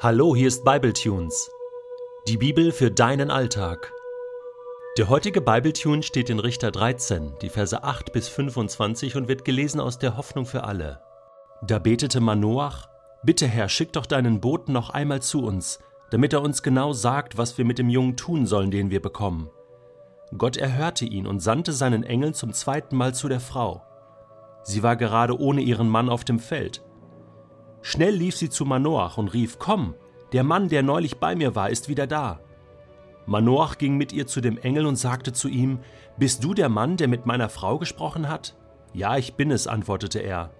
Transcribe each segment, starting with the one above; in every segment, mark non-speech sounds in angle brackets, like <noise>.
Hallo, hier ist Bibletunes. Die Bibel für deinen Alltag. Der heutige Bibletune steht in Richter 13, die Verse 8 bis 25 und wird gelesen aus der Hoffnung für alle. Da betete Manoach: Bitte, Herr, schick doch deinen Boten noch einmal zu uns, damit er uns genau sagt, was wir mit dem Jungen tun sollen, den wir bekommen. Gott erhörte ihn und sandte seinen Engel zum zweiten Mal zu der Frau. Sie war gerade ohne ihren Mann auf dem Feld. Schnell lief sie zu Manoach und rief: Komm, der Mann, der neulich bei mir war, ist wieder da. Manoach ging mit ihr zu dem Engel und sagte zu ihm: Bist du der Mann, der mit meiner Frau gesprochen hat? Ja, ich bin es, antwortete er.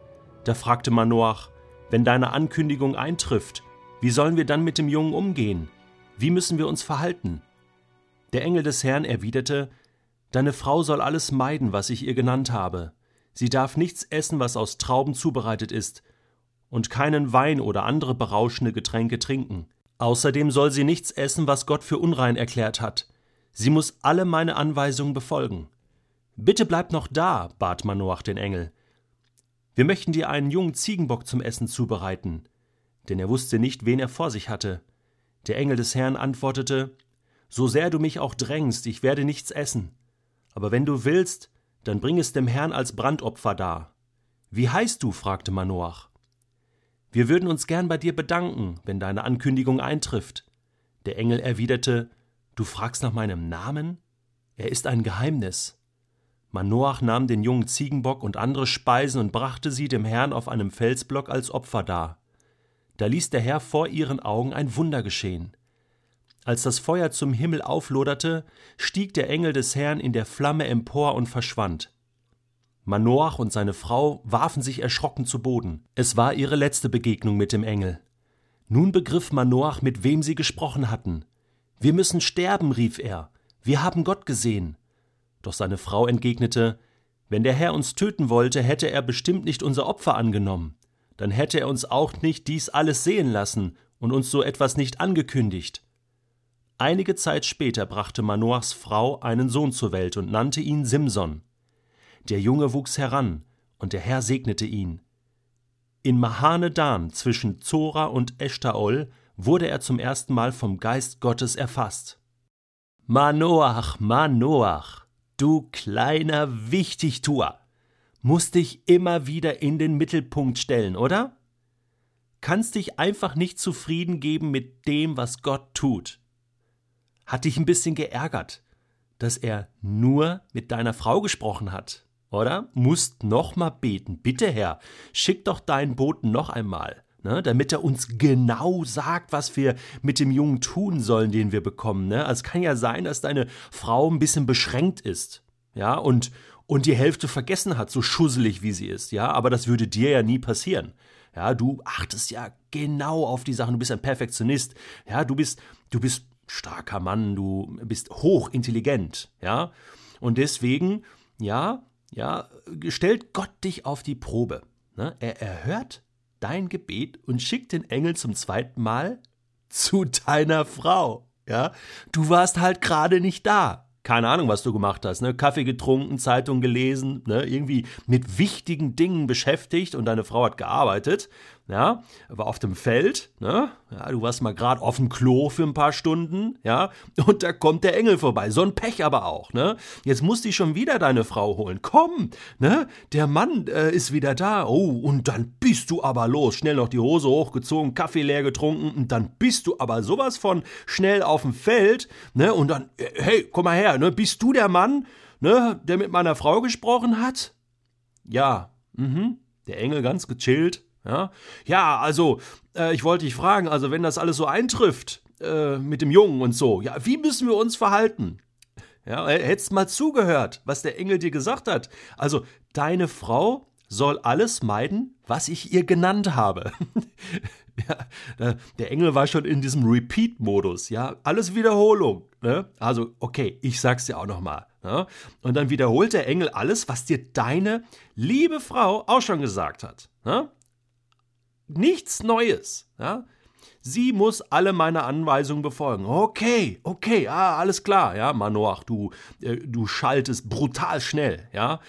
Da fragte Manoach: Wenn deine Ankündigung eintrifft, wie sollen wir dann mit dem Jungen umgehen? Wie müssen wir uns verhalten? Der Engel des Herrn erwiderte: Deine Frau soll alles meiden, was ich ihr genannt habe. Sie darf nichts essen, was aus Trauben zubereitet ist, und keinen Wein oder andere berauschende Getränke trinken. Außerdem soll sie nichts essen, was Gott für unrein erklärt hat. Sie muss alle meine Anweisungen befolgen. Bitte bleib noch da, bat Manoach den Engel. Wir möchten dir einen jungen Ziegenbock zum Essen zubereiten. Denn er wusste nicht, wen er vor sich hatte. Der Engel des Herrn antwortete: So sehr du mich auch drängst, ich werde nichts essen. Aber wenn du willst, dann bring es dem Herrn als Brandopfer dar. Wie heißt du? fragte Manoach. Wir würden uns gern bei dir bedanken, wenn deine Ankündigung eintrifft. Der Engel erwiderte, Du fragst nach meinem Namen? Er ist ein Geheimnis. Manoach nahm den jungen Ziegenbock und andere Speisen und brachte sie dem Herrn auf einem Felsblock als Opfer dar. Da ließ der Herr vor ihren Augen ein Wunder geschehen. Als das Feuer zum Himmel aufloderte, stieg der Engel des Herrn in der Flamme empor und verschwand. Manoach und seine Frau warfen sich erschrocken zu Boden. Es war ihre letzte Begegnung mit dem Engel. Nun begriff Manoach, mit wem sie gesprochen hatten. Wir müssen sterben, rief er. Wir haben Gott gesehen. Doch seine Frau entgegnete, wenn der Herr uns töten wollte, hätte er bestimmt nicht unser Opfer angenommen. Dann hätte er uns auch nicht dies alles sehen lassen und uns so etwas nicht angekündigt. Einige Zeit später brachte Manoachs Frau einen Sohn zur Welt und nannte ihn Simson. Der Junge wuchs heran, und der Herr segnete ihn. In Mahane-Dan zwischen Zora und Eshtaol wurde er zum ersten Mal vom Geist Gottes erfasst. Manoach, Manoach, du kleiner Wichtigtuer, musst dich immer wieder in den Mittelpunkt stellen, oder? Kannst dich einfach nicht zufrieden geben mit dem, was Gott tut. Hat dich ein bisschen geärgert, dass er nur mit deiner Frau gesprochen hat oder? Musst noch mal beten. Bitte, Herr, schick doch deinen Boten noch einmal, ne? damit er uns genau sagt, was wir mit dem Jungen tun sollen, den wir bekommen. Ne? Also es kann ja sein, dass deine Frau ein bisschen beschränkt ist, ja, und, und die Hälfte vergessen hat, so schusselig wie sie ist, ja, aber das würde dir ja nie passieren. Ja, du achtest ja genau auf die Sachen, du bist ein Perfektionist, ja, du bist, du bist starker Mann, du bist hochintelligent, ja, und deswegen, ja, ja, stellt Gott dich auf die Probe. Ne? Er erhört dein Gebet und schickt den Engel zum zweiten Mal zu deiner Frau. Ja, du warst halt gerade nicht da. Keine Ahnung, was du gemacht hast, ne? Kaffee getrunken, Zeitung gelesen, ne? Irgendwie mit wichtigen Dingen beschäftigt und deine Frau hat gearbeitet ja, war auf dem Feld, ne? Ja, du warst mal gerade auf dem Klo für ein paar Stunden, ja, und da kommt der Engel vorbei. So ein Pech aber auch, ne? Jetzt musst du schon wieder deine Frau holen. Komm, ne? Der Mann äh, ist wieder da. Oh, und dann bist du aber los. Schnell noch die Hose hochgezogen, Kaffee leer getrunken und dann bist du aber sowas von schnell auf dem Feld, ne? Und dann, äh, hey, komm mal her, ne? Bist du der Mann, ne, der mit meiner Frau gesprochen hat? Ja, mhm. Der Engel ganz gechillt, ja, ja also, äh, ich wollte dich fragen, also wenn das alles so eintrifft äh, mit dem Jungen und so, ja, wie müssen wir uns verhalten? Ja, hättest mal zugehört, was der Engel dir gesagt hat. Also, deine Frau soll alles meiden, was ich ihr genannt habe. <laughs> ja, der Engel war schon in diesem Repeat-Modus, ja, alles Wiederholung. Ne? Also, okay, ich sag's dir auch nochmal. Ne? Und dann wiederholt der Engel alles, was dir deine liebe Frau auch schon gesagt hat. Ne? Nichts Neues. Ja? Sie muss alle meine Anweisungen befolgen. Okay, okay, ah, alles klar, ja, Manoach, du, äh, du schaltest brutal schnell, ja.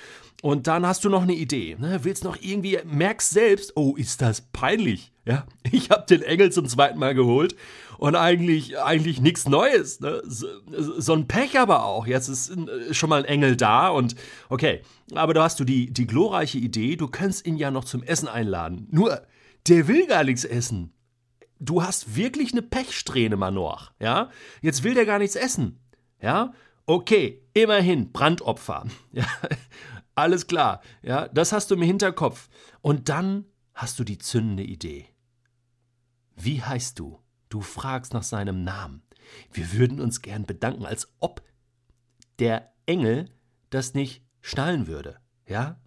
Und dann hast du noch eine Idee, ne? willst noch irgendwie, merkst selbst, oh, ist das peinlich, ja. <laughs> Ich habe den Engel zum zweiten Mal geholt und eigentlich, eigentlich nichts Neues, ne? so, so, ein Pech aber auch. Jetzt ist schon mal ein Engel da und okay, aber da hast du die, die glorreiche Idee, du könntest ihn ja noch zum Essen einladen. Nur, der will gar nichts essen du hast wirklich eine Pechsträhne, Manoach, ja? Jetzt will der gar nichts essen, ja? Okay, immerhin, Brandopfer, <laughs> ja? Alles klar, ja? Das hast du im Hinterkopf. Und dann hast du die zündende Idee. Wie heißt du? Du fragst nach seinem Namen. Wir würden uns gern bedanken, als ob der Engel das nicht schnallen würde, ja?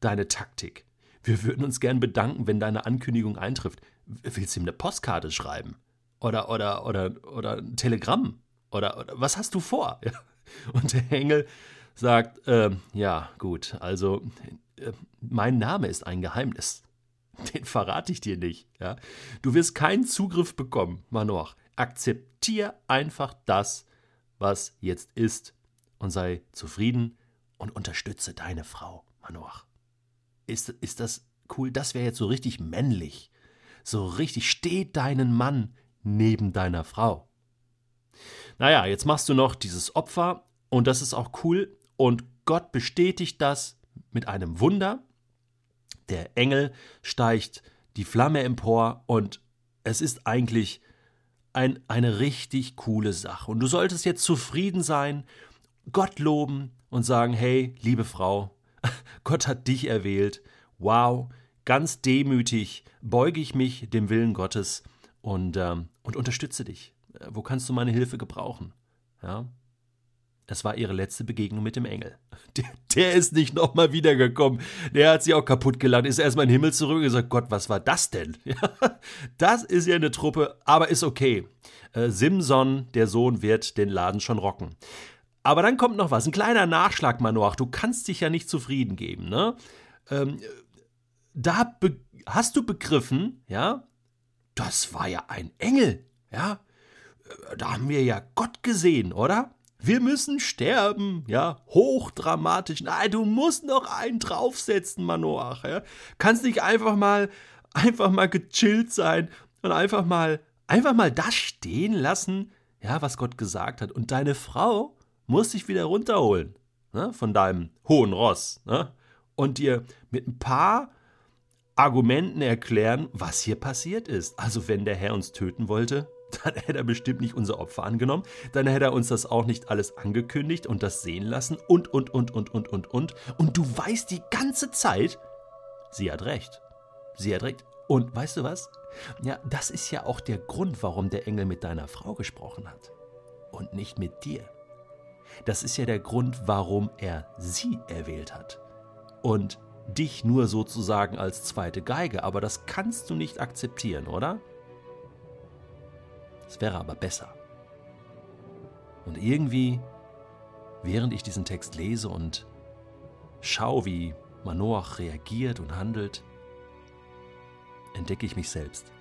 Deine Taktik. Wir würden uns gern bedanken, wenn deine Ankündigung eintrifft. Willst du ihm eine Postkarte schreiben? Oder, oder, oder, oder ein Telegramm? Oder, oder was hast du vor? <laughs> Und der Engel sagt, äh, ja, gut, also äh, mein Name ist ein Geheimnis. Den verrate ich dir nicht. Ja? Du wirst keinen Zugriff bekommen, Manoach. Akzeptier einfach das, was jetzt ist und sei zufrieden und unterstütze deine Frau, Manoach. Ist, ist das cool? Das wäre jetzt so richtig männlich so richtig, steht deinen Mann neben deiner Frau. Naja, jetzt machst du noch dieses Opfer und das ist auch cool und Gott bestätigt das mit einem Wunder. Der Engel steigt die Flamme empor und es ist eigentlich ein, eine richtig coole Sache. Und du solltest jetzt zufrieden sein, Gott loben und sagen, hey, liebe Frau, <laughs> Gott hat dich erwählt. Wow, ganz demütig beuge ich mich dem Willen Gottes und, ähm, und unterstütze dich. Äh, wo kannst du meine Hilfe gebrauchen? Ja? Es war ihre letzte Begegnung mit dem Engel. <laughs> Der, der ist nicht nochmal wiedergekommen. Der hat sie auch kaputt gelacht, ist erstmal in den Himmel zurück und gesagt: Gott, was war das denn? <laughs> Ja, das ist ja eine Truppe, aber ist okay. Äh, Simson, der Sohn, wird den Laden schon rocken. Aber dann kommt noch was, ein kleiner Nachschlag, Manoach. Du kannst dich ja nicht zufrieden geben, ne? Ähm, da hast du begriffen, ja, das war ja ein Engel, ja. Da haben wir ja Gott gesehen, oder? Wir müssen sterben, ja, hochdramatisch. Nein, du musst noch einen draufsetzen, Manoach, ja. Kannst nicht einfach mal, einfach mal gechillt sein und einfach mal, einfach mal das stehen lassen, ja, was Gott gesagt hat. Und deine Frau muss dich wieder runterholen, ne, von deinem hohen Ross, ne, und dir mit ein paar Argumenten erklären, was hier passiert ist. Also wenn der Herr uns töten wollte, <laughs> dann hätte er bestimmt nicht unser Opfer angenommen, dann hätte er uns das auch nicht alles angekündigt und das sehen lassen und, und, und, und, und, und, und. Und du weißt die ganze Zeit, sie hat recht. Sie hat recht. Und weißt du was? Ja, das ist ja auch der Grund, warum der Engel mit deiner Frau gesprochen hat und nicht mit dir. Das ist ja der Grund, warum er sie erwählt hat. Und dich nur sozusagen als zweite Geige, aber das kannst du nicht akzeptieren, oder? Es wäre aber besser. Und irgendwie, während ich diesen Text lese und schaue, wie Manoach reagiert und handelt, entdecke ich mich selbst.